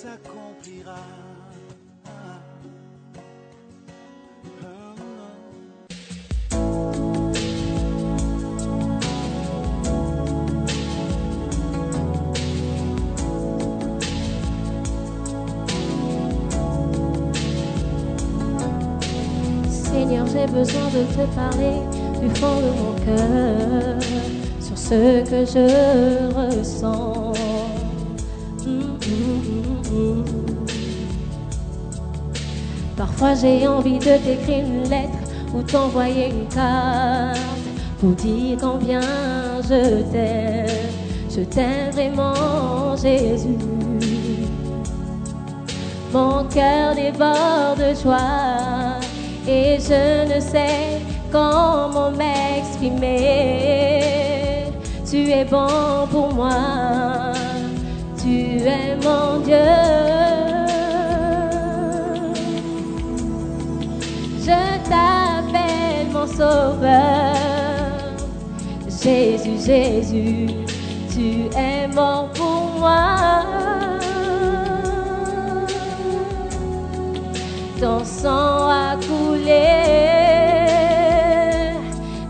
S'accomplira. Seigneur, j'ai besoin de te parler du fond de mon cœur sur ce que je ressens. Parfois j'ai envie de t'écrire une lettre ou t'envoyer une carte pour dire combien je t'aime. Je t'aime vraiment, Jésus. Mon cœur déborde de joie et je ne sais comment m'exprimer. Tu es bon pour moi, tu es mon Dieu. Mon sauveur. Jésus, Jésus, tu es mort pour moi. Ton sang a coulé.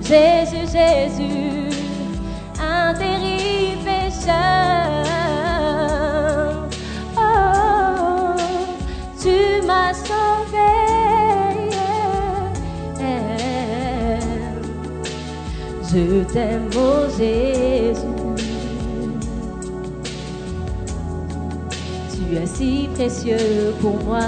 Jésus, Jésus, un terrible pécheur. Oh, tu m'as sauvé. Je t'aime, oh Jésus. Tu es si précieux pour moi.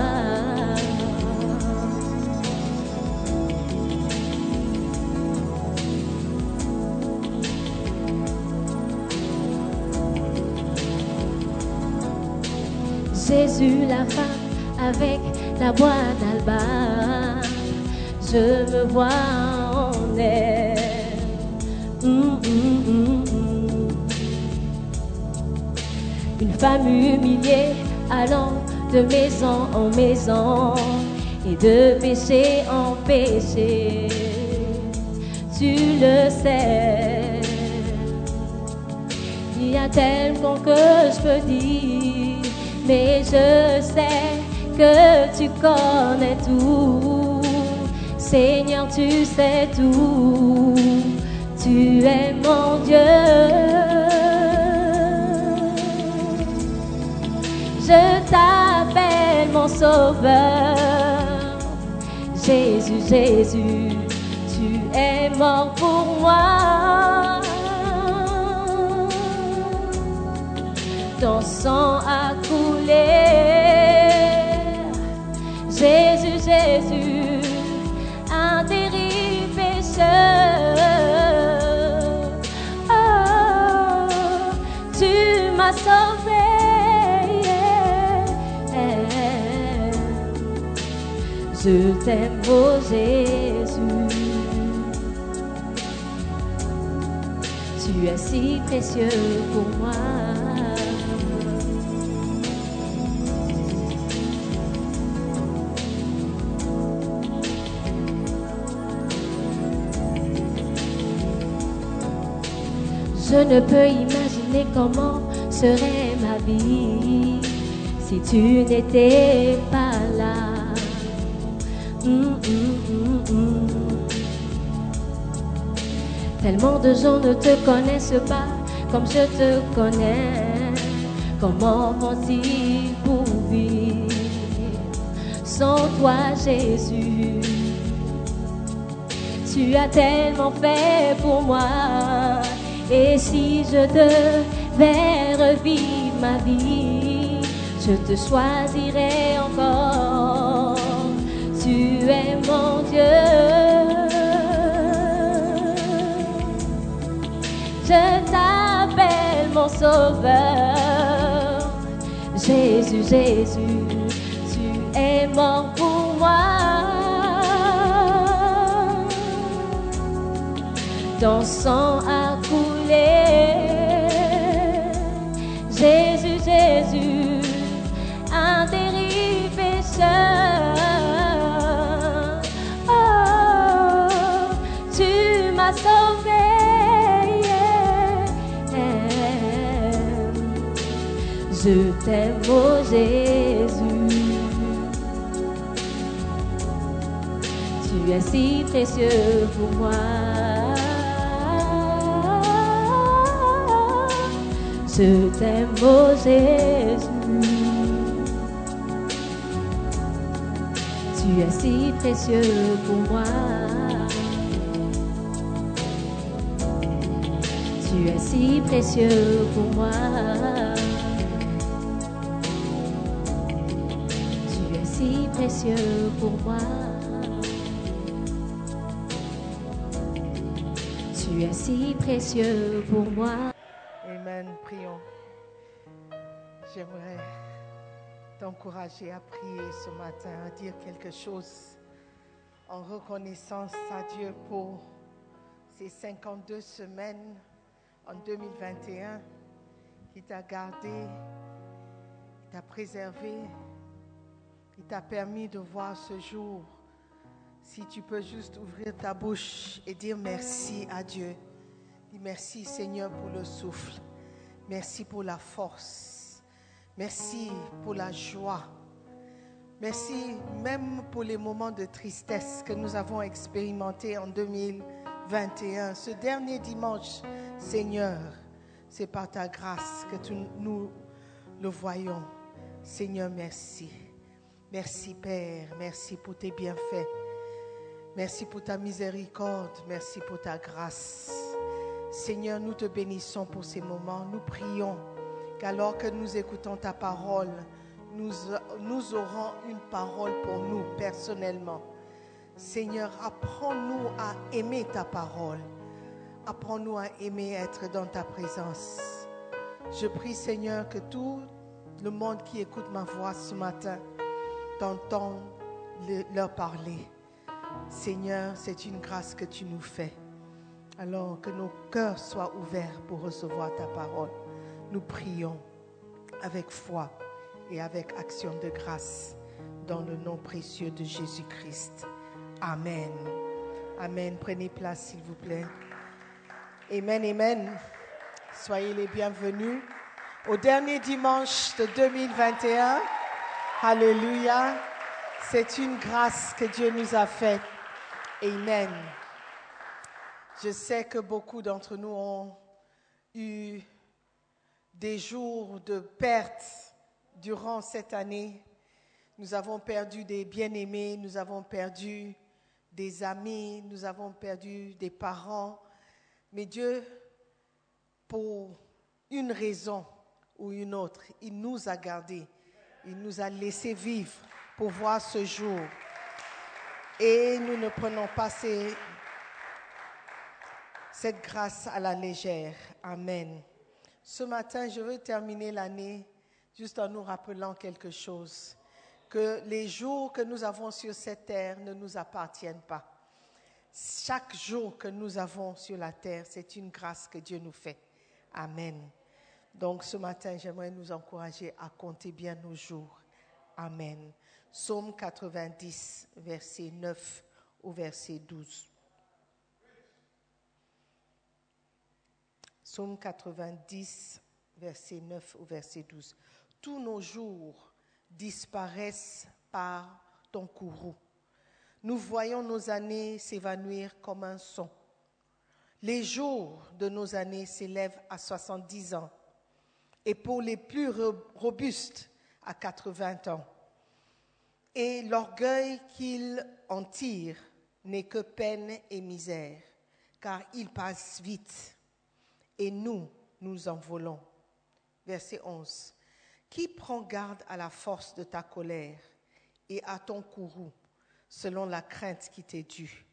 Jésus, la femme avec la boîte d'albâtre, je me vois en elle. Une femme humiliée allant de maison en maison et de péché en péché. Tu le sais. Il y a tellement que je peux dire, mais je sais que tu connais tout. Seigneur, tu sais tout. Tu es mon Dieu. Je t'appelle mon sauveur. Jésus, Jésus, tu es mort pour moi. Ton sang a coulé. Je t'aime, oh Jésus. Tu es si précieux pour moi. Je ne peux imaginer comment serait ma vie si tu n'étais pas. Tellement de gens ne te connaissent pas comme je te connais. Comment vont-ils pour vivre sans toi, Jésus? Tu as tellement fait pour moi. Et si je devais revivre ma vie, je te choisirais encore. Sauveur. Jésus, Jésus, tu es mort pour moi. Ton sang T'aime, oh Jésus. Tu es si précieux pour moi. Je t'aime, oh Jésus. Tu es si précieux pour moi. Tu es si précieux pour moi. Si précieux pour moi. Tu es si précieux pour moi. Amen. Prions. J'aimerais t'encourager à prier ce matin, à dire quelque chose en reconnaissance à Dieu pour ces 52 semaines en 2021 qui t'a gardé, qui t'a préservé, qui t'a permis de voir ce jour. Si tu peux juste ouvrir ta bouche et dire merci à Dieu. Dis merci Seigneur pour le souffle. Merci pour la force. Merci pour la joie. Merci même pour les moments de tristesse que nous avons expérimentés en 2021. Ce dernier dimanche, Seigneur, c'est par ta grâce que nous le voyons. Seigneur, merci. Merci Père, merci pour tes bienfaits. Merci pour ta miséricorde, merci pour ta grâce. Seigneur, nous te bénissons pour ces moments. Nous prions qu'alors que nous écoutons ta parole, nous, aurons une parole pour nous personnellement. Seigneur, apprends-nous à aimer ta parole. Apprends-nous à aimer être dans ta présence. Je prie, Seigneur, que tout le monde qui écoute ma voix ce matin t'entende le- leur parler. Seigneur, c'est une grâce que tu nous fais. Alors que nos cœurs soient ouverts pour recevoir ta parole. Nous prions avec foi et avec action de grâce dans le nom précieux de Jésus-Christ. Amen. Amen. Prenez place, s'il vous plaît. Amen, amen. Soyez les bienvenus au dernier dimanche de 2021. Alléluia. C'est une grâce que Dieu nous a faite. Amen. Je sais que beaucoup d'entre nous ont eu des jours de perte durant cette année. Nous avons perdu des bien-aimés, nous avons perdu des amis, nous avons perdu des parents. Mais Dieu, pour une raison ou une autre, il nous a gardés. Il nous a laissés vivre pour voir ce jour. Et nous ne prenons pas cette grâce à la légère. Amen. Ce matin, je veux terminer l'année juste en nous rappelant quelque chose. Que les jours que nous avons sur cette terre ne nous appartiennent pas. Chaque jour que nous avons sur la terre, c'est une grâce que Dieu nous fait. Amen. Donc ce matin, j'aimerais nous encourager à compter bien nos jours. Amen. Psaume 90, verset 9 au verset 12. Psaume 90, verset 9 au verset 12. Tous nos jours disparaissent par ton courroux. Nous voyons nos années s'évanouir comme un son. Les jours de nos années s'élèvent à 70 ans et pour les plus ro- robustes à 80 ans. Et l'orgueil qu'ils en tirent n'est que peine et misère, car ils passent vite et nous, nous en volons. Verset 11. Qui prend garde à la force de ta colère et à ton courroux, selon la crainte qui t'est due?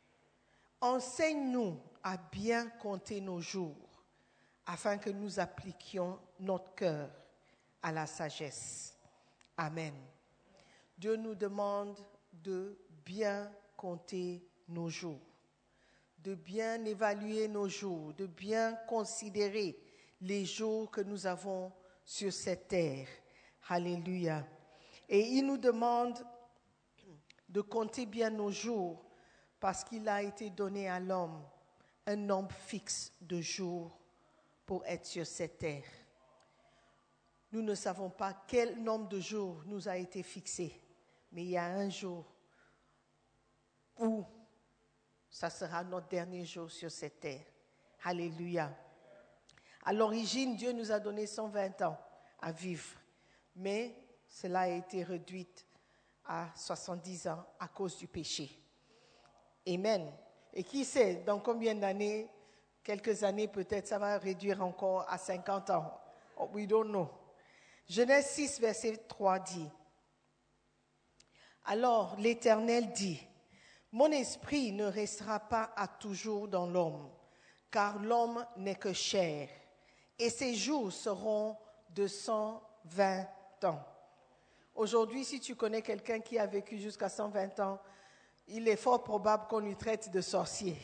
Enseigne-nous à bien compter nos jours, afin que nous appliquions notre cœur à la sagesse. Amen. Dieu nous demande de bien compter nos jours, de bien évaluer nos jours, de bien considérer les jours que nous avons sur cette terre. Alléluia. Et il nous demande de compter bien nos jours parce qu'il a été donné à l'homme un nombre fixe de jours pour être sur cette terre. Nous ne savons pas quel nombre de jours nous a été fixé, mais il y a un jour où ça sera notre dernier jour sur cette terre. Alléluia. À l'origine, Dieu nous a donné 120 ans à vivre, mais cela a été réduit à 70 ans à cause du péché. Amen. Et qui sait, dans combien d'années, quelques années peut-être, ça va réduire encore à 50 ans. Oh, we don't know. Genèse 6, verset 3 dit, Alors l'Éternel dit, Mon esprit ne restera pas à toujours dans l'homme, car l'homme n'est que chair, et ses jours seront de 120 ans. Aujourd'hui, si tu connais quelqu'un qui a vécu jusqu'à 120 ans, il est fort probable qu'on lui traite de sorcier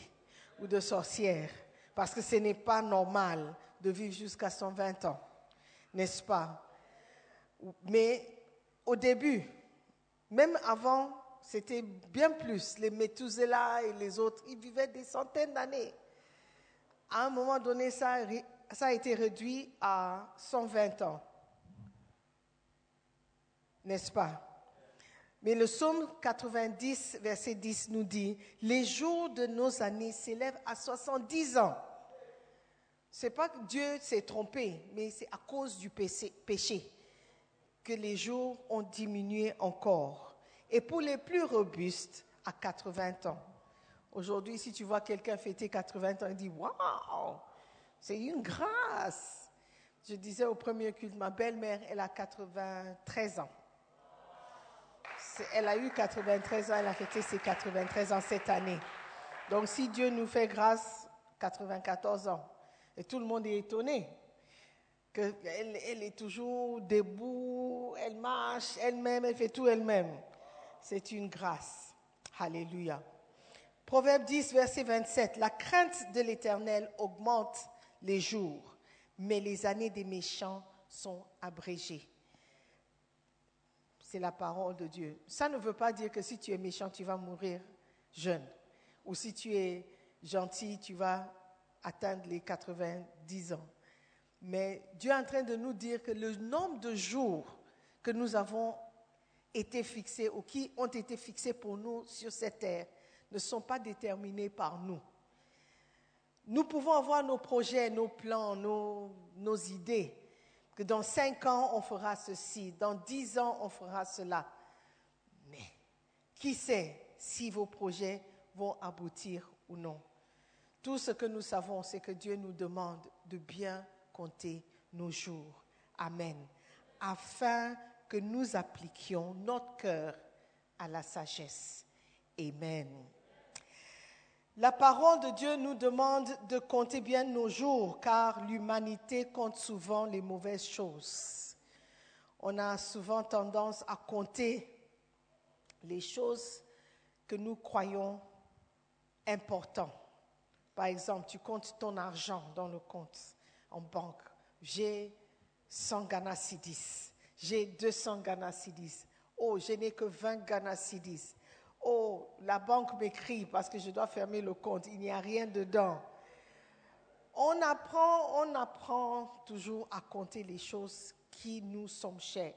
ou de sorcière, parce que ce n'est pas normal de vivre jusqu'à 120 ans, n'est-ce pas? Mais au début, même avant, c'était bien plus. Les Methuselah et les autres, ils vivaient des centaines d'années. À un moment donné, ça ça a été réduit à 120 ans, n'est-ce pas? Mais le psaume 90, verset 10 nous dit, les jours de nos années s'élèvent à 70 ans. C'est pas que Dieu s'est trompé, mais c'est à cause du péché que les jours ont diminué encore. Et pour les plus robustes, à 80 ans. Aujourd'hui, si tu vois quelqu'un fêter 80 ans, il dit, waouh, c'est une grâce. Je disais au premier culte, ma belle-mère, elle a 93 ans. Elle a eu 93 ans, elle a fêté ses 93 ans cette année. Donc si Dieu nous fait grâce, 94 ans. Et tout le monde est étonné qu'elle elle est toujours debout, elle marche elle-même, elle fait tout elle-même. C'est une grâce. Alléluia. Proverbe 10, verset 27. La crainte de l'Éternel augmente les jours, mais les années des méchants sont abrégées. C'est la parole de Dieu. Ça ne veut pas dire que si tu es méchant, tu vas mourir jeune. Ou si tu es gentil, tu vas atteindre les 90 ans. Mais Dieu est en train de nous dire que le nombre de jours que nous avons été fixés ou qui ont été fixés pour nous sur cette terre ne sont pas déterminés par nous. Nous pouvons avoir nos projets, nos plans, nos, nos idées, que dans cinq ans on fera ceci, dans dix ans on fera cela. Mais qui sait si vos projets vont aboutir ou non? Tout ce que nous savons, c'est que Dieu nous demande de bien compter nos jours. Amen. Afin que nous appliquions notre cœur à la sagesse. Amen. La parole de Dieu nous demande de compter bien nos jours, car l'humanité compte souvent les mauvaises choses. On a souvent tendance à compter les choses que nous croyons importantes. Par exemple, tu comptes ton argent dans le compte en banque. J'ai 100 Ghana Cedis. J'ai 200 Ghana Cedis. Oh, je n'ai que 20 Ghana Cedis. Oh, la banque m'écrit parce que je dois fermer le compte. Il n'y a rien dedans. On apprend, on apprend toujours à compter les choses qui nous sont chères.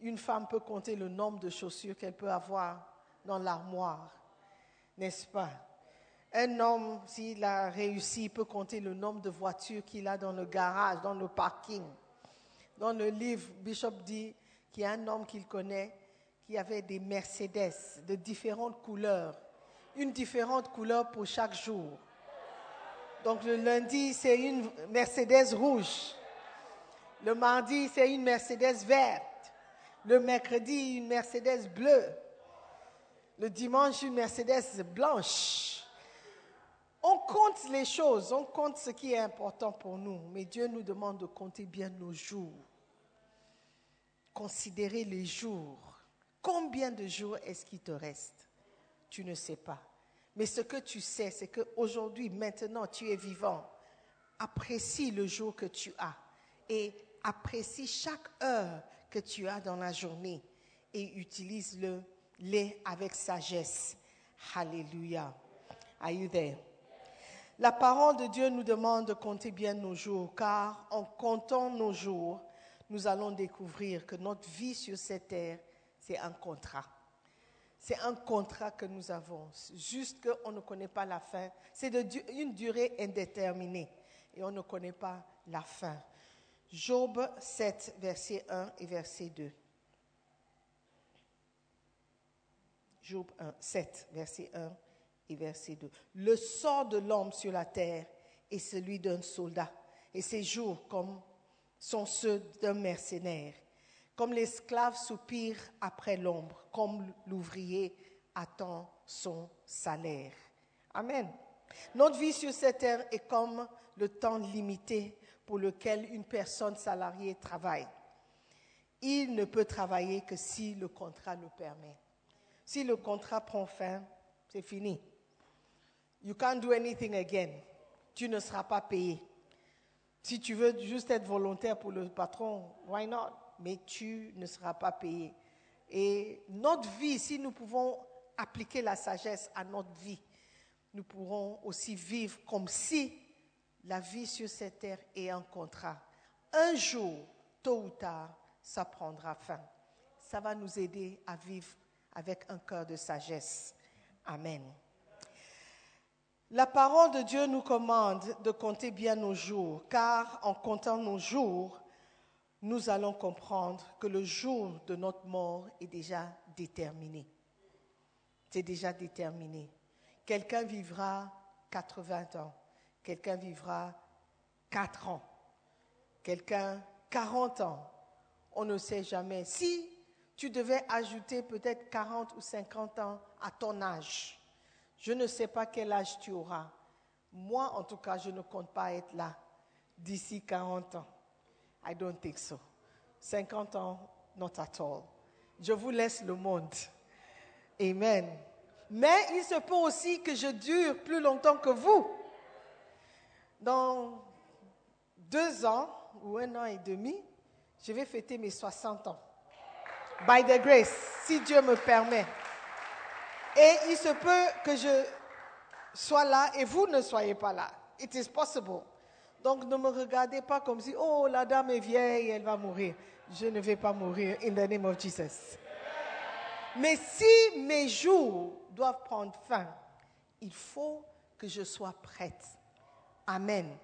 Une femme peut compter le nombre de chaussures qu'elle peut avoir dans l'armoire, n'est-ce pas? Un homme, s'il a réussi, peut compter le nombre de voitures qu'il a dans le garage, dans le parking. Dans le livre, Bishop dit qu'il y a un homme qu'il connaît qui avait des Mercedes de différentes couleurs, une différente couleur pour chaque jour. Donc le lundi, c'est une Mercedes rouge. Le mardi, c'est une Mercedes verte. Le mercredi, une Mercedes bleue. Le dimanche, une Mercedes blanche. On compte les choses, on compte ce qui est important pour nous, mais Dieu nous demande de compter bien nos jours. Considérer les jours. Combien de jours est-ce qu'il te reste? Tu ne sais pas. Mais ce que tu sais, c'est qu'aujourd'hui, maintenant, tu es vivant. Apprécie le jour que tu as et apprécie chaque heure que tu as dans la journée et utilise-le avec sagesse. Alléluia. Are you there? La parole de Dieu nous demande de compter bien nos jours, car en comptant nos jours, nous allons découvrir que notre vie sur cette terre, c'est un contrat. C'est un contrat que nous avons. Juste qu'on ne connaît pas la fin. C'est une durée indéterminée. Et on ne connaît pas la fin. Job 7, verset 1 et verset 2. Job 1, 7, verset 1 et verset 2. Le sort de l'homme sur la terre est celui d'un soldat, et ses jours comme sont ceux d'un mercenaire. Comme l'esclave soupire après l'ombre, comme l'ouvrier attend son salaire. Amen. Notre vie sur cette terre est comme le temps limité pour lequel une personne salariée travaille. Il ne peut travailler que si le contrat le permet. Si le contrat prend fin, c'est fini. You can't do anything again. Tu ne seras pas payé. Si tu veux juste être volontaire pour le patron, why not? Mais tu ne seras pas payé. Et notre vie, si nous pouvons appliquer la sagesse à notre vie, nous pourrons aussi vivre comme si la vie sur cette terre est un contrat. Un jour, tôt ou tard, ça prendra fin. Ça va nous aider à vivre avec un cœur de sagesse. Amen. La parole de Dieu nous commande de compter bien nos jours, car en comptant nos jours, nous allons comprendre que le jour de notre mort est déjà déterminé. C'est déjà déterminé. Quelqu'un vivra 80 ans, quelqu'un vivra 4 ans, quelqu'un 40 ans. On ne sait jamais. Si tu devais ajouter peut-être 40 ou 50 ans à ton âge, je ne sais pas quel âge tu auras. Moi, en tout cas, je ne compte pas être là d'ici 40 ans. I don't think so. 50 ans, not at all. Je vous laisse le monde. Amen. Mais il se peut aussi que je dure plus longtemps que vous. Dans deux ans ou un an et demi, je vais fêter mes 60 ans. By the grace, si Dieu me permet. Et il se peut que je sois là et vous ne soyez pas là. It is possible. Donc ne me regardez pas comme si, oh, la dame est vieille, elle va mourir. Je ne vais pas mourir in the name of Jesus. Mais si mes jours doivent prendre fin, il faut que je sois prête. Amen.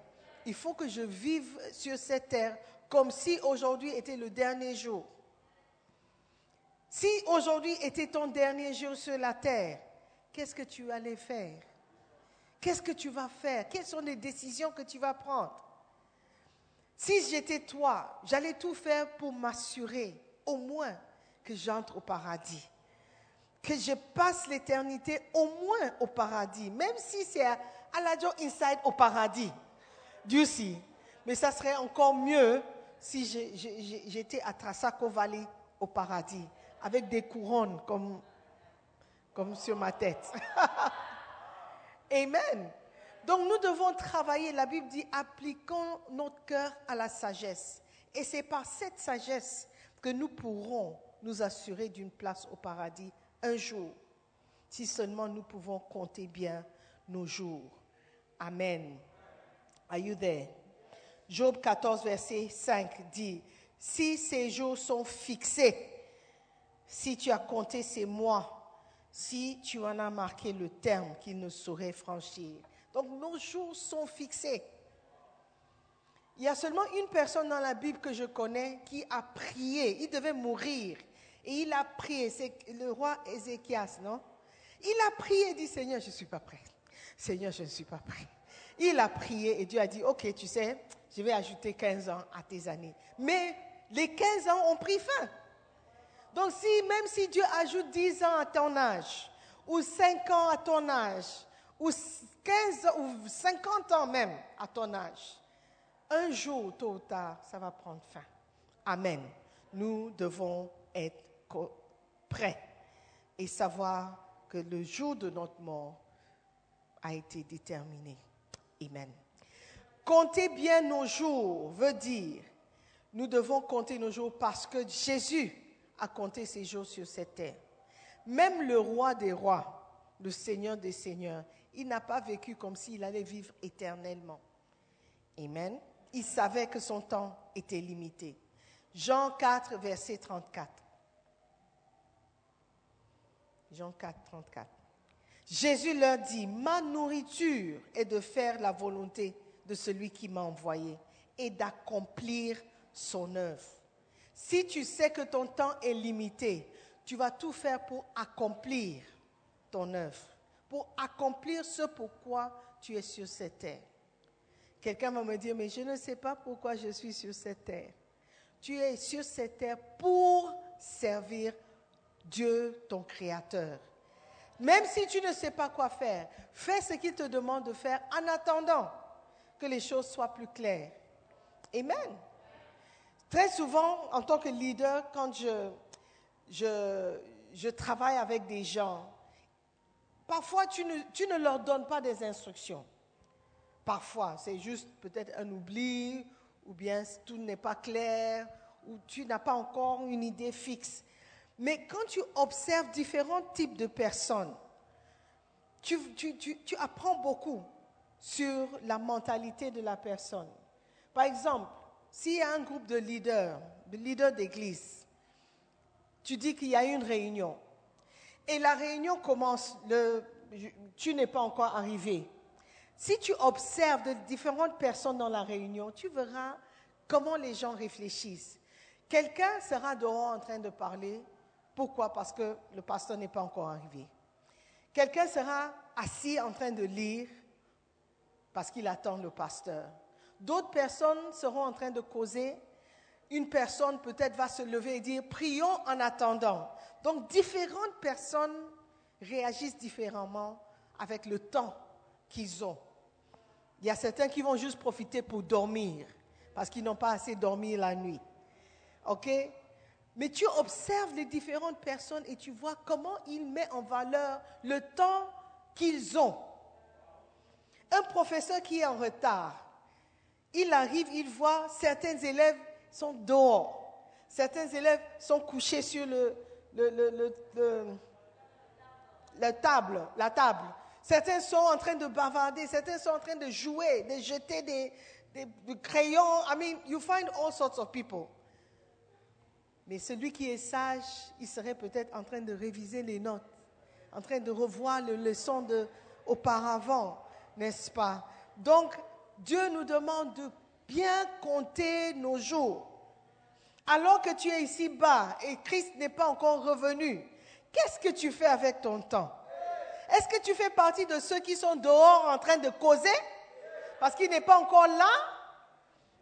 Il faut que je vive sur cette terre comme si aujourd'hui était le dernier jour. Si aujourd'hui était ton dernier jour sur la terre, qu'est-ce que tu allais faire? Qu'est-ce que tu vas faire? Quelles sont les décisions que tu vas prendre? Si j'étais toi, j'allais tout faire pour m'assurer au moins que j'entre au paradis. Que je passe l'éternité au moins au paradis, même si c'est à, la Joe Inside au paradis. Dieu si. Mais ça serait encore mieux si j'étais à Trasaco Valley au paradis avec des couronnes comme, comme sur ma tête. Amen. Donc nous devons travailler, la Bible dit, appliquons notre cœur à la sagesse. Et c'est par cette sagesse que nous pourrons nous assurer d'une place au paradis un jour, si seulement nous pouvons compter bien nos jours. Amen. Are you there? Job 14, verset 5 dit, Si ces jours sont fixés, si tu as compté ces mois, si tu en as marqué le terme qu'il ne saurait franchir. Donc nos jours sont fixés. Il y a seulement une personne dans la Bible que je connais qui a prié. Il devait mourir. Et il a prié. C'est le roi Ézéchias, non? Il a prié et dit, Seigneur, je ne suis pas prêt. Seigneur, je ne suis pas prêt. Il a prié et Dieu a dit, ok, tu sais, je vais ajouter 15 ans à tes années. Mais les 15 ans ont pris fin. Donc si, même si Dieu ajoute 10 ans à ton âge, ou 5 ans à ton âge, ou 15 ou 50 ans même à ton âge, un jour, tôt ou tard, ça va prendre fin. Amen. Nous devons être prêts et savoir que le jour de notre mort a été déterminé. Amen. Compter bien nos jours veut dire, nous devons compter nos jours parce que Jésus a compté ses jours sur cette terre. Même le roi des rois, le Seigneur des seigneurs, il n'a pas vécu comme s'il allait vivre éternellement. Amen. Il savait que son temps était limité. Jean 4, verset 34. Jean 4, 34. Jésus leur dit, ma nourriture est de faire la volonté de celui qui m'a envoyé et d'accomplir son œuvre. Si tu sais que ton temps est limité, tu vas tout faire pour accomplir ton œuvre, pour accomplir ce pourquoi tu es sur cette terre. Quelqu'un va me dire, mais je ne sais pas pourquoi je suis sur cette terre. Tu es sur cette terre pour servir Dieu, ton Créateur. Même si tu ne sais pas quoi faire, fais ce qu'il te demande de faire en attendant que les choses soient plus claires. Amen. Très souvent, en tant que leader, quand je, je, je travaille avec des gens, parfois tu ne, tu ne leur donnes pas des instructions. Parfois, c'est juste peut-être un oubli, ou bien tout n'est pas clair, ou tu n'as pas encore une idée fixe. Mais quand tu observes différents types de personnes, tu, tu, tu, tu apprends beaucoup sur la mentalité de la personne. Par exemple, s'il y a un groupe de leaders, de leaders d'église, tu dis qu'il y a une réunion, et la réunion commence, tu n'es pas encore arrivé. Si tu observes différentes personnes dans la réunion, tu verras comment les gens réfléchissent. Quelqu'un sera dehors en train de parler. Pourquoi? Parce que le pasteur n'est pas encore arrivé. Quelqu'un sera assis en train de lire parce qu'il attend le pasteur. D'autres personnes seront en train de causer. Une personne peut-être va se lever et dire prions en attendant. Donc différentes personnes réagissent différemment avec le temps qu'ils ont. Il y a certains qui vont juste profiter pour dormir parce qu'ils n'ont pas assez dormi la nuit. OK? Mais tu observes les différentes personnes et tu vois comment ils mettent en valeur le temps qu'ils ont. Un professeur qui est en retard, il arrive, il voit certains élèves sont dehors, certains élèves sont couchés sur le, la table, la table. Certains sont en train de bavarder, certains sont en train de jouer, de jeter des, crayons. I mean, you find all sorts of people. Mais celui qui est sage, il serait peut-être en train de réviser les notes, en train de revoir les leçons de auparavant, n'est-ce pas? Donc, Dieu nous demande de bien compter nos jours. Alors que tu es ici bas et Christ n'est pas encore revenu, qu'est-ce que tu fais avec ton temps? Est-ce que tu fais partie de ceux qui sont dehors en train de causer parce qu'il n'est pas encore là?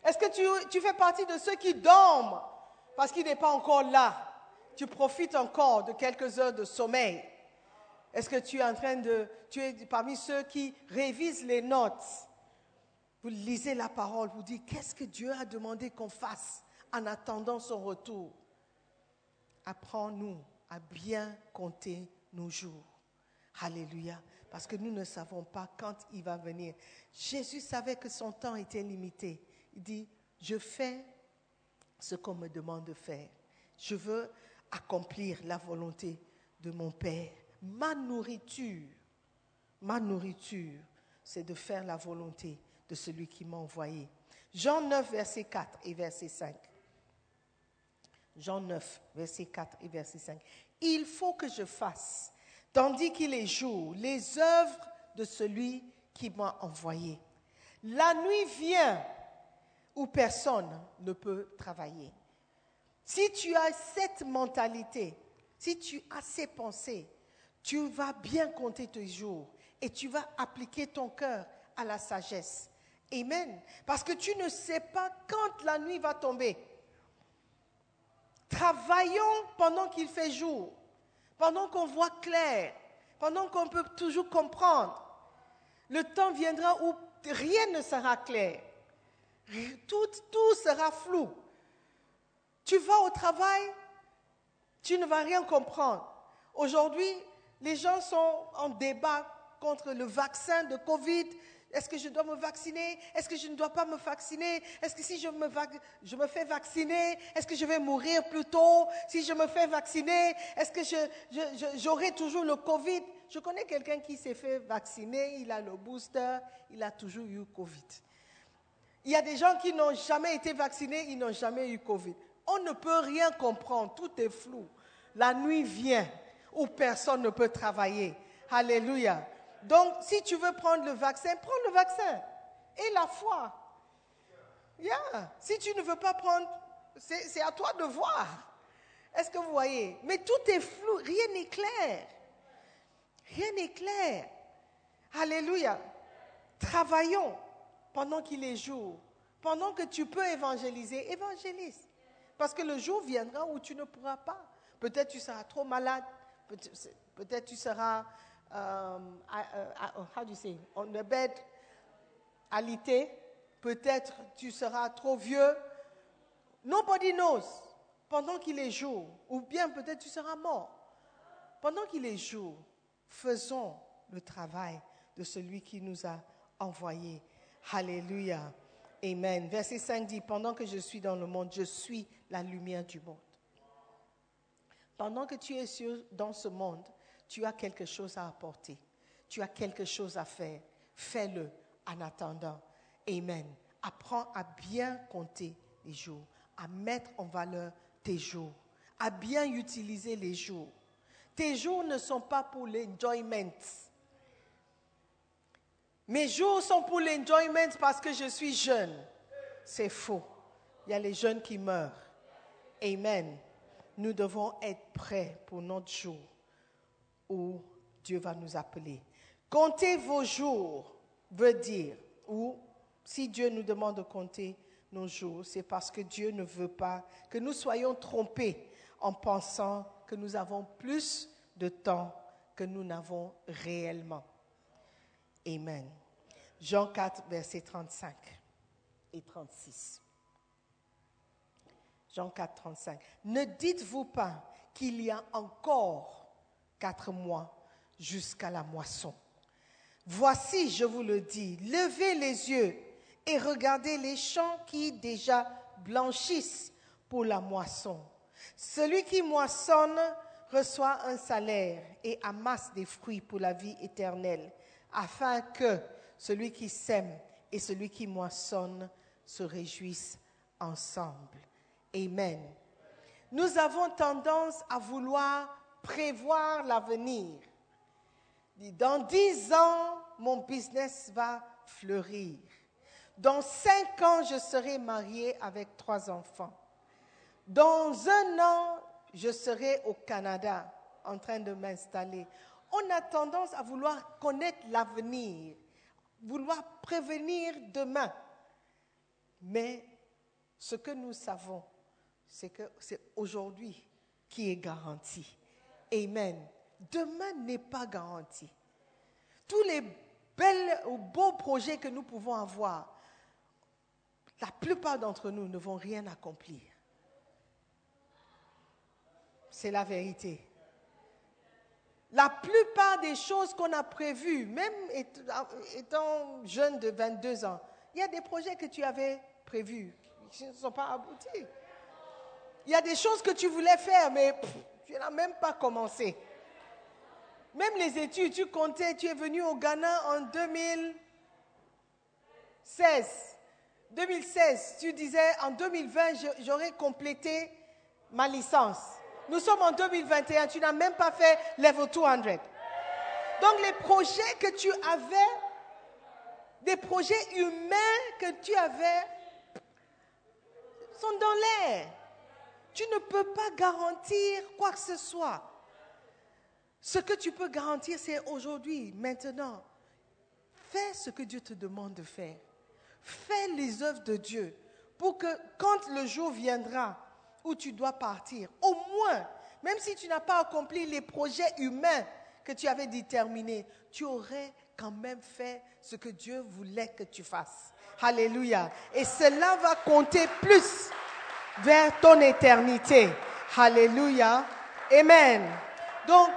Est-ce que tu, fais partie de ceux qui dorment parce qu'il n'est pas encore là? Tu profites encore de quelques heures de sommeil. Est-ce que tu es en train de... Tu es parmi ceux qui révisent les notes? Vous lisez la parole, vous dites qu'est-ce que Dieu a demandé qu'on fasse en attendant son retour? Apprends-nous à bien compter nos jours. Alléluia. Parce que nous ne savons pas quand il va venir. Jésus savait que son temps était limité. Il dit, je fais ce qu'on me demande de faire. Je veux accomplir la volonté de mon Père. Ma nourriture, ma nourriture, c'est de faire la volonté de celui qui m'a envoyé. Jean 9, verset 4 et verset 5. Jean 9, verset 4 et verset 5. Il faut que je fasse tandis qu'il est jour, les œuvres de celui qui m'a envoyé. La nuit vient où personne ne peut travailler. Si tu as cette mentalité, si tu as ces pensées, tu vas bien compter tes jours et tu vas appliquer ton cœur à la sagesse. Amen. Parce que tu ne sais pas quand la nuit va tomber. Travaillons pendant qu'il fait jour, pendant qu'on voit clair, pendant qu'on peut toujours comprendre. Le temps viendra où rien ne sera clair. Tout, tout sera flou. Tu vas au travail, tu ne vas rien comprendre. Aujourd'hui, les gens sont en débat contre le vaccin de Covid. Est-ce que je dois me vacciner? Est-ce que je ne dois pas me vacciner? Est-ce que si je me, je me fais vacciner, est-ce que je vais mourir plus tôt? Si je me fais vacciner, est-ce que j'aurai toujours le Covid? Je connais quelqu'un qui s'est fait vacciner, il a le booster, il a toujours eu Covid. Il y a des gens qui n'ont jamais été vaccinés, ils n'ont jamais eu Covid. On ne peut rien comprendre, tout est flou. La nuit vient où personne ne peut travailler. Alléluia. Donc, si tu veux prendre le vaccin, prends le vaccin. Et la foi. Yeah. Si tu ne veux pas prendre, c'est à toi de voir. Est-ce que vous voyez? Mais tout est flou, rien n'est clair. Rien n'est clair. Alléluia. Travaillons pendant qu'il est jour. Pendant que tu peux évangéliser, évangélise. Parce que le jour viendra où tu ne pourras pas. Peut-être tu seras trop malade, peut-être tu seras, um, how do you say, on the bed, alité, peut-être tu seras trop vieux. Nobody knows. Pendant qu'il est jour, ou bien peut-être tu seras mort. Pendant qu'il est jour, faisons le travail de celui qui nous a envoyés. Alléluia. Amen. Verset 5 dit, pendant que je suis dans le monde, je suis la lumière du monde. Pendant que tu es dans ce monde, tu as quelque chose à apporter. Tu as quelque chose à faire. Fais-le en attendant. Amen. Apprends à bien compter les jours, à mettre en valeur tes jours, à bien utiliser les jours. Tes jours ne sont pas pour l'enjoyment. Mes jours sont pour l'enjoyment parce que je suis jeune. C'est faux. Il y a les jeunes qui meurent. Amen. Nous devons être prêts pour notre jour où Dieu va nous appeler. Comptez vos jours veut dire, ou si Dieu nous demande de compter nos jours, c'est parce que Dieu ne veut pas que nous soyons trompés en pensant que nous avons plus de temps que nous n'avons réellement. Amen. Jean 4, versets 35 et 36. Jean 4, 35. Ne dites-vous pas qu'il y a encore mois jusqu'à la moisson. Voici, je vous le dis, levez les yeux et regardez les champs qui déjà blanchissent pour la moisson. Celui qui moissonne reçoit un salaire et amasse des fruits pour la vie éternelle, afin que celui qui sème et celui qui moissonne se réjouissent ensemble. Amen. Nous avons tendance à vouloir prévoir l'avenir. Dans dix ans, mon business va fleurir. Dans cinq ans, je serai mariée avec trois enfants. Dans un an, je serai au Canada en train de m'installer. On a tendance à vouloir connaître l'avenir vouloir prévenir demain. Mais ce que nous savons, c'est que c'est aujourd'hui qui est garanti. Amen. Demain n'est pas garanti. Tous les beaux projets que nous pouvons avoir, la plupart d'entre nous ne vont rien accomplir. C'est la vérité. La plupart des choses qu'on a prévues, même étant jeune de 22 ans, il y a des projets que tu avais prévus qui ne sont pas aboutis. Il y a des choses que tu voulais faire, mais tu n'as même pas commencé. Même les études, tu comptais, tu es venu au Ghana en 2016. 2016, tu disais en 2020, j'aurais complété ma licence. Nous sommes en 2021, tu n'as même pas fait level 200. Donc les projets que tu avais, des projets humains que tu avais, sont dans l'air. Tu ne peux pas garantir quoi que ce soit. Ce que tu peux garantir, c'est aujourd'hui, maintenant. Fais ce que Dieu te demande de faire. Fais les œuvres de Dieu pour que quand le jour viendra où tu dois partir, au moins, même si tu n'as pas accompli les projets humains que tu avais déterminés, tu aurais quand même fait ce que Dieu voulait que tu fasses. Alléluia. Et cela va compter plus vers ton éternité. Alléluia. Amen. Donc,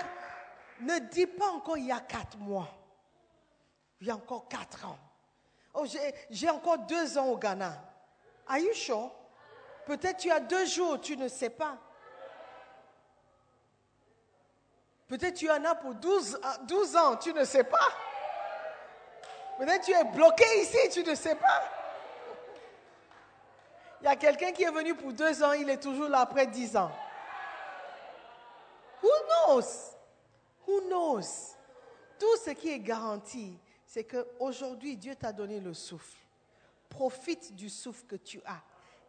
ne dis pas encore il y a quatre mois. Il y a encore quatre ans. Oh, j'ai encore deux ans au Ghana. Are you sure? Peut-être tu as deux jours, tu ne sais pas. Peut-être tu en as pour 12, 12 ans, tu ne sais pas. Peut-être tu es bloqué ici, tu ne sais pas. Il y a quelqu'un qui est venu pour deux ans, il est toujours là après dix ans. Who knows? Who knows? Tout ce qui est garanti, c'est qu'aujourd'hui, Dieu t'a donné le souffle. Profite du souffle que tu as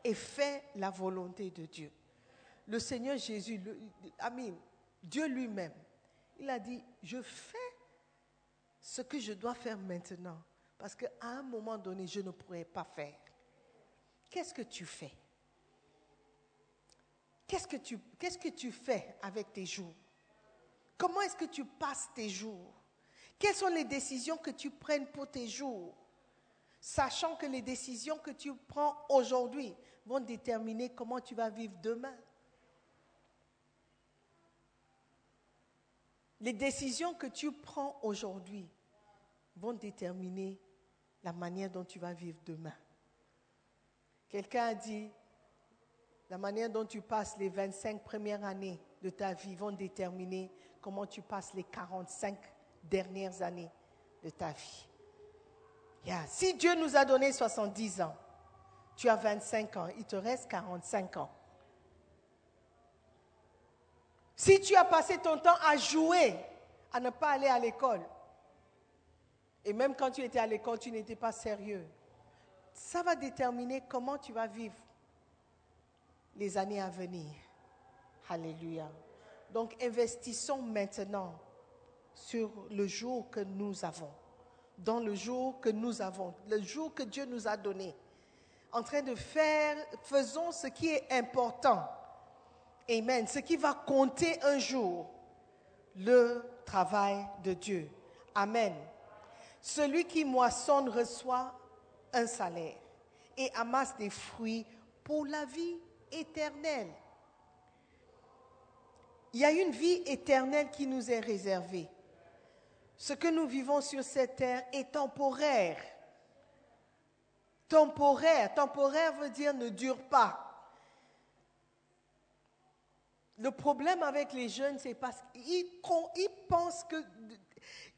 et fais la volonté de Dieu. Le Seigneur Jésus, Amen, Dieu lui-même, il a dit, je fais ce que je dois faire maintenant, parce qu'à un moment donné, je ne pourrais pas faire. Qu'est-ce que tu fais? Qu'est-ce que tu, que tu fais avec tes jours? Comment est-ce que tu passes tes jours? Quelles sont les décisions que tu prennes pour tes jours? Sachant que les décisions que tu prends aujourd'hui vont déterminer comment tu vas vivre demain. Les décisions que tu prends aujourd'hui vont déterminer la manière dont tu vas vivre demain. Quelqu'un a dit, la manière dont tu passes les 25 premières années de ta vie vont déterminer comment tu passes les 45 dernières années de ta vie. Si Dieu nous a donné 70 ans, tu as 25 ans, il te reste 45 ans. Si tu as passé ton temps à jouer, à ne pas aller à l'école, et même quand tu étais à l'école, tu n'étais pas sérieux, ça va déterminer comment tu vas vivre les années à venir. Alléluia. Donc investissons maintenant sur le jour que nous avons, dans le jour que nous avons, le jour que Dieu nous a donné. En train de faire, faisons ce qui est important. Amen. Ce qui va compter un jour, le travail de Dieu. Amen. Celui qui moissonne reçoit un salaire et amasse des fruits pour la vie éternelle. Il y a une vie éternelle qui nous est réservée. Ce que nous vivons sur cette terre est temporaire. Temporaire. Temporaire veut dire ne dure pas. Le problème avec les jeunes, c'est parce qu'ils pensent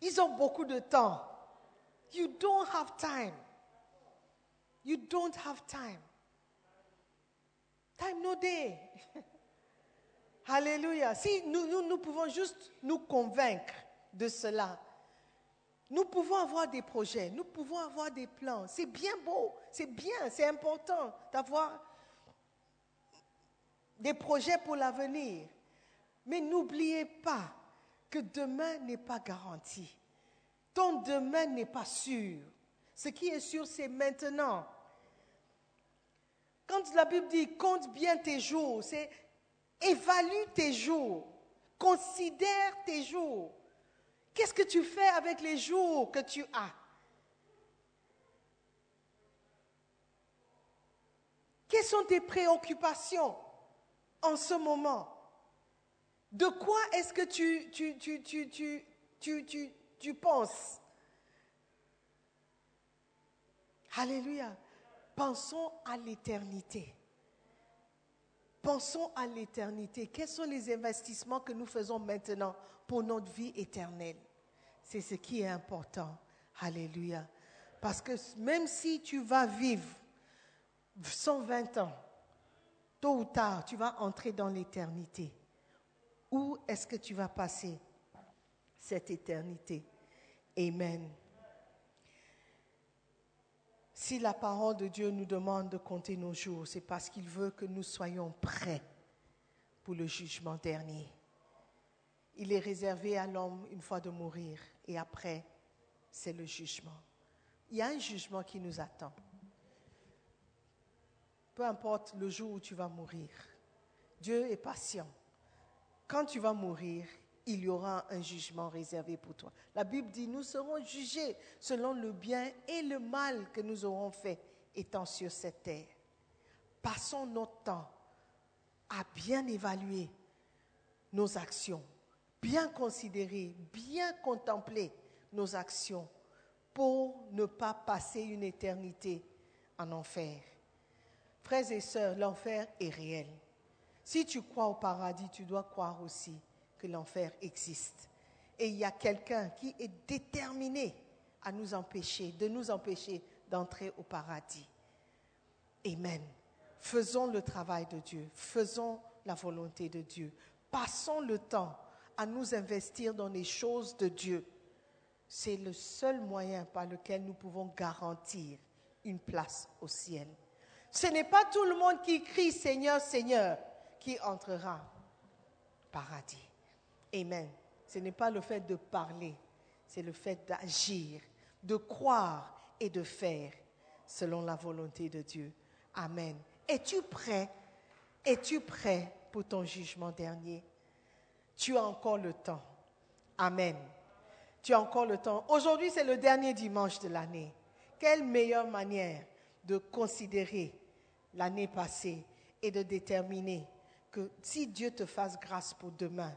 qu'ils ont beaucoup de temps. You don't have time. You don't have time. Time no day. Alléluia. Si nous, nous, nous, pouvons juste nous convaincre de cela, nous pouvons avoir des projets, nous pouvons avoir des plans. C'est bien beau, c'est bien, c'est important d'avoir des projets pour l'avenir. Mais n'oubliez pas que demain n'est pas garanti. Ton demain n'est pas sûr. Ce qui est sûr, c'est maintenant. Quand la Bible dit compte bien tes jours, c'est évalue tes jours, considère tes jours. Qu'est-ce que tu fais avec les jours que tu as? Quelles sont tes préoccupations en ce moment? De quoi est-ce que tu, penses? Alléluia. Pensons à l'éternité. Pensons à l'éternité. Quels sont les investissements que nous faisons maintenant pour notre vie éternelle? C'est ce qui est important. Alléluia. Parce que même si tu vas vivre 120 ans, tôt ou tard, tu vas entrer dans l'éternité. Où est-ce que tu vas passer cette éternité? Amen. Si la parole de Dieu nous demande de compter nos jours, c'est parce qu'il veut que nous soyons prêts pour le jugement dernier. Il est réservé à l'homme une fois de mourir et après, c'est le jugement. Il y a un jugement qui nous attend. Peu importe le jour où tu vas mourir, Dieu est patient. Quand tu vas mourir, il y aura un jugement réservé pour toi. La Bible dit, nous serons jugés selon le bien et le mal que nous aurons fait étant sur cette terre. Passons notre temps à bien évaluer nos actions, bien considérer, bien contempler nos actions pour ne pas passer une éternité en enfer. Frères et sœurs, l'enfer est réel. Si tu crois au paradis, tu dois croire aussi que l'enfer existe. Et il y a quelqu'un qui est déterminé à nous empêcher, de nous empêcher d'entrer au paradis. Amen. Faisons le travail de Dieu, faisons la volonté de Dieu. Passons le temps à nous investir dans les choses de Dieu. C'est le seul moyen par lequel nous pouvons garantir une place au ciel. Ce n'est pas tout le monde qui crie Seigneur, Seigneur qui entrera au paradis. Amen. Ce n'est pas le fait de parler, c'est le fait d'agir, de croire et de faire selon la volonté de Dieu. Amen. Es-tu prêt Es-tu prêt pour ton jugement dernier? Tu as encore le temps. Amen. Tu as encore le temps. Aujourd'hui, c'est le dernier dimanche de l'année. Quelle meilleure manière de considérer l'année passée et de déterminer que si Dieu te fasse grâce pour demain,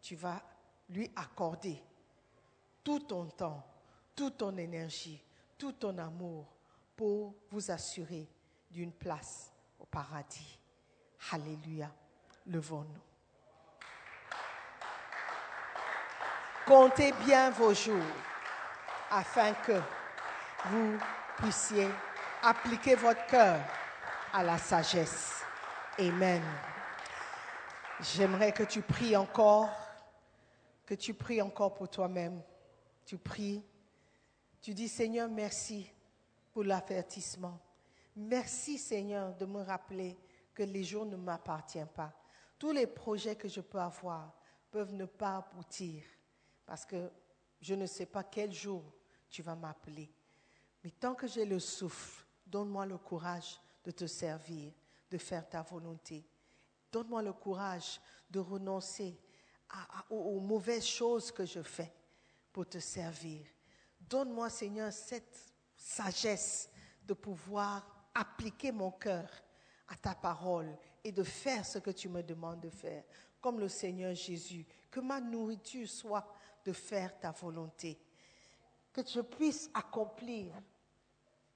tu vas lui accorder tout ton temps, toute ton énergie, tout ton amour pour vous assurer d'une place au paradis. Alléluia. Levons-nous. Comptez bien vos jours afin que vous puissiez appliquer votre cœur à la sagesse. Amen. J'aimerais que tu pries encore, que tu pries encore pour toi-même. Tu pries, tu dis Seigneur, merci pour l'avertissement. Merci Seigneur de me rappeler que les jours ne m'appartiennent pas. Tous les projets que je peux avoir peuvent ne pas aboutir parce que je ne sais pas quel jour tu vas m'appeler. Mais tant que j'ai le souffle, donne-moi le courage de te servir, de faire ta volonté. Donne-moi le courage de renoncer aux, mauvaises choses que je fais pour te servir. Donne-moi, Seigneur, cette sagesse de pouvoir appliquer mon cœur à ta parole et de faire ce que tu me demandes de faire, comme le Seigneur Jésus. Que ma nourriture soit de faire ta volonté. Que je puisse accomplir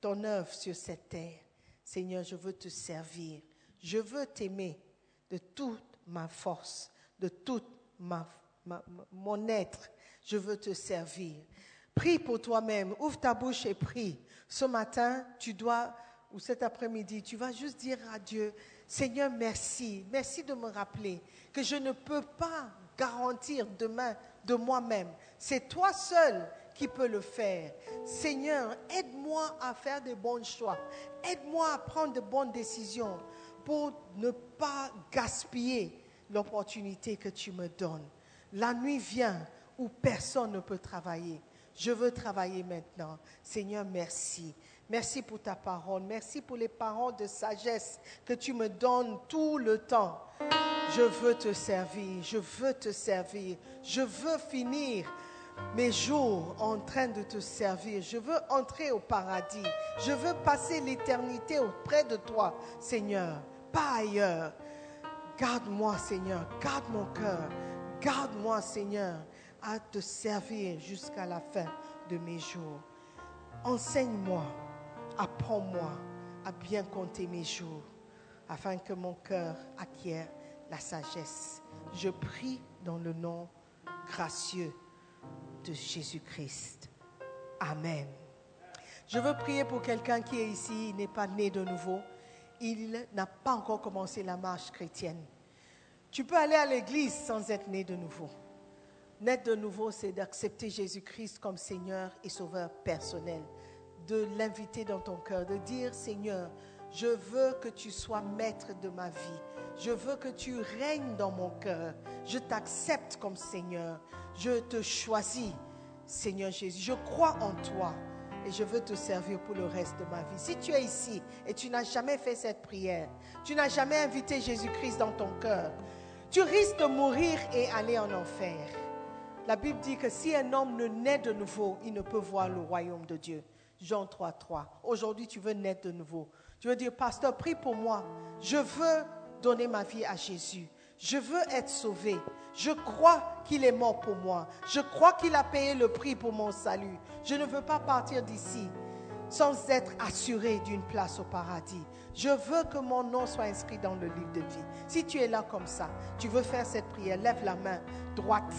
ton œuvre sur cette terre. Seigneur, je veux te servir. Je veux t'aimer de toute ma force, de toute mon être. Je veux te servir. Prie pour toi-même. Ouvre ta bouche et prie. Ce matin, tu dois, ou cet après-midi, tu vas juste dire à Dieu, Seigneur, merci. Merci de me rappeler que je ne peux pas garantir demain de moi-même. C'est toi seul qui peux le faire. Seigneur, aide-moi à faire de bons choix. Aide-moi à prendre de bonnes décisions pour ne pas gaspiller l'opportunité que tu me donnes. La nuit vient où personne ne peut travailler. Je veux travailler maintenant. Seigneur, merci. Merci pour ta parole. Merci pour les paroles de sagesse que tu me donnes tout le temps. Je veux te servir. Je veux te servir. Je veux finir mes jours en train de te servir. Je veux entrer au paradis. Je veux passer l'éternité auprès de toi, Seigneur, pas ailleurs. Garde-moi, Seigneur. Garde mon cœur. Garde-moi, Seigneur, à te servir jusqu'à la fin de mes jours. Enseigne-moi, apprends-moi à bien compter mes jours, afin que mon cœur acquiert la sagesse. Je prie dans le nom gracieux de Jésus-Christ. Amen. Je veux prier pour quelqu'un qui est ici, n'est pas né de nouveau, il n'a pas encore commencé la marche chrétienne. Tu peux aller à l'église sans être né de nouveau. Naître de nouveau, c'est d'accepter Jésus-Christ comme Seigneur et Sauveur personnel, de l'inviter dans ton cœur, de dire Seigneur, je veux que tu sois maître de ma vie. Je veux que tu règnes dans mon cœur. Je t'accepte comme Seigneur. Je te choisis, Seigneur Jésus. Je crois en toi et je veux te servir pour le reste de ma vie. Si tu es ici et tu n'as jamais fait cette prière, tu n'as jamais invité Jésus-Christ dans ton cœur, tu risques de mourir et aller en enfer. La Bible dit que si un homme ne naît de nouveau, il ne peut voir le royaume de Dieu. Jean 3, 3. Aujourd'hui, tu veux naître de nouveau. Tu veux dire, pasteur, prie pour moi. Je veux donner ma vie à Jésus. Je veux être sauvé. Je crois qu'il est mort pour moi. Je crois qu'il a payé le prix pour mon salut. Je ne veux pas partir d'ici sans être assuré d'une place au paradis. Je veux que mon nom soit inscrit dans le livre de vie. Si tu es là comme ça, tu veux faire cette prière, lève la main droite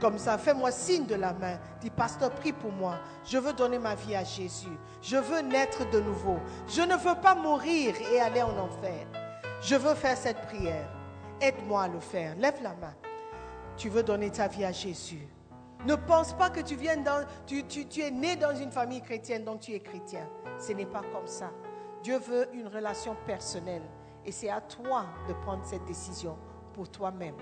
comme ça. Fais-moi signe de la main. Dis, pasteur, prie pour moi. Je veux donner ma vie à Jésus. Je veux naître de nouveau. Je ne veux pas mourir et aller en enfer. Je veux faire cette prière. Aide-moi à le faire. Lève la main. Tu veux donner ta vie à Jésus. Ne pense pas que tu, viens dans, tu, tu es né dans une famille chrétienne, donc tu es chrétien. Ce n'est pas comme ça. Dieu veut une relation personnelle. Et c'est à toi de prendre cette décision pour toi-même.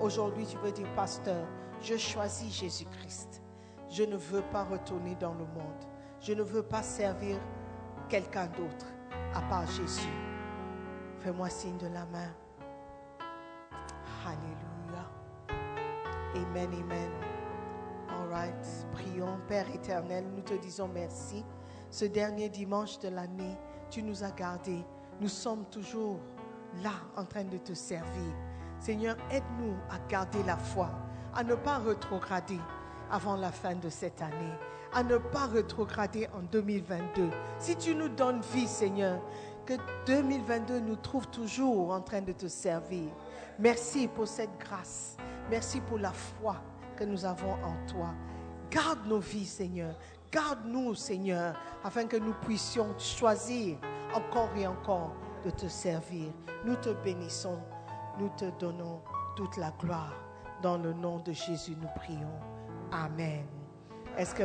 Aujourd'hui, tu veux dire, pasteur, je choisis Jésus-Christ. Je ne veux pas retourner dans le monde. Je ne veux pas servir quelqu'un d'autre à part Jésus. Fais-moi signe de la main. Alléluia. Amen, amen. All right. Prions, Père éternel, nous te disons merci. Ce dernier dimanche de l'année, tu nous as gardés. Nous sommes toujours là en train de te servir. Seigneur, aide-nous à garder la foi, à ne pas rétrograder avant la fin de cette année, à ne pas rétrograder en 2022. Si tu nous donnes vie, Seigneur, que 2022 nous trouve toujours en train de te servir. Merci pour cette grâce. Merci pour la foi que nous avons en toi. Garde nos vies, Seigneur. Garde-nous, Seigneur, afin que nous puissions choisir encore et encore de te servir. Nous te bénissons. Nous te donnons toute la gloire. Dans le nom de Jésus, nous prions. Amen. Est-ce que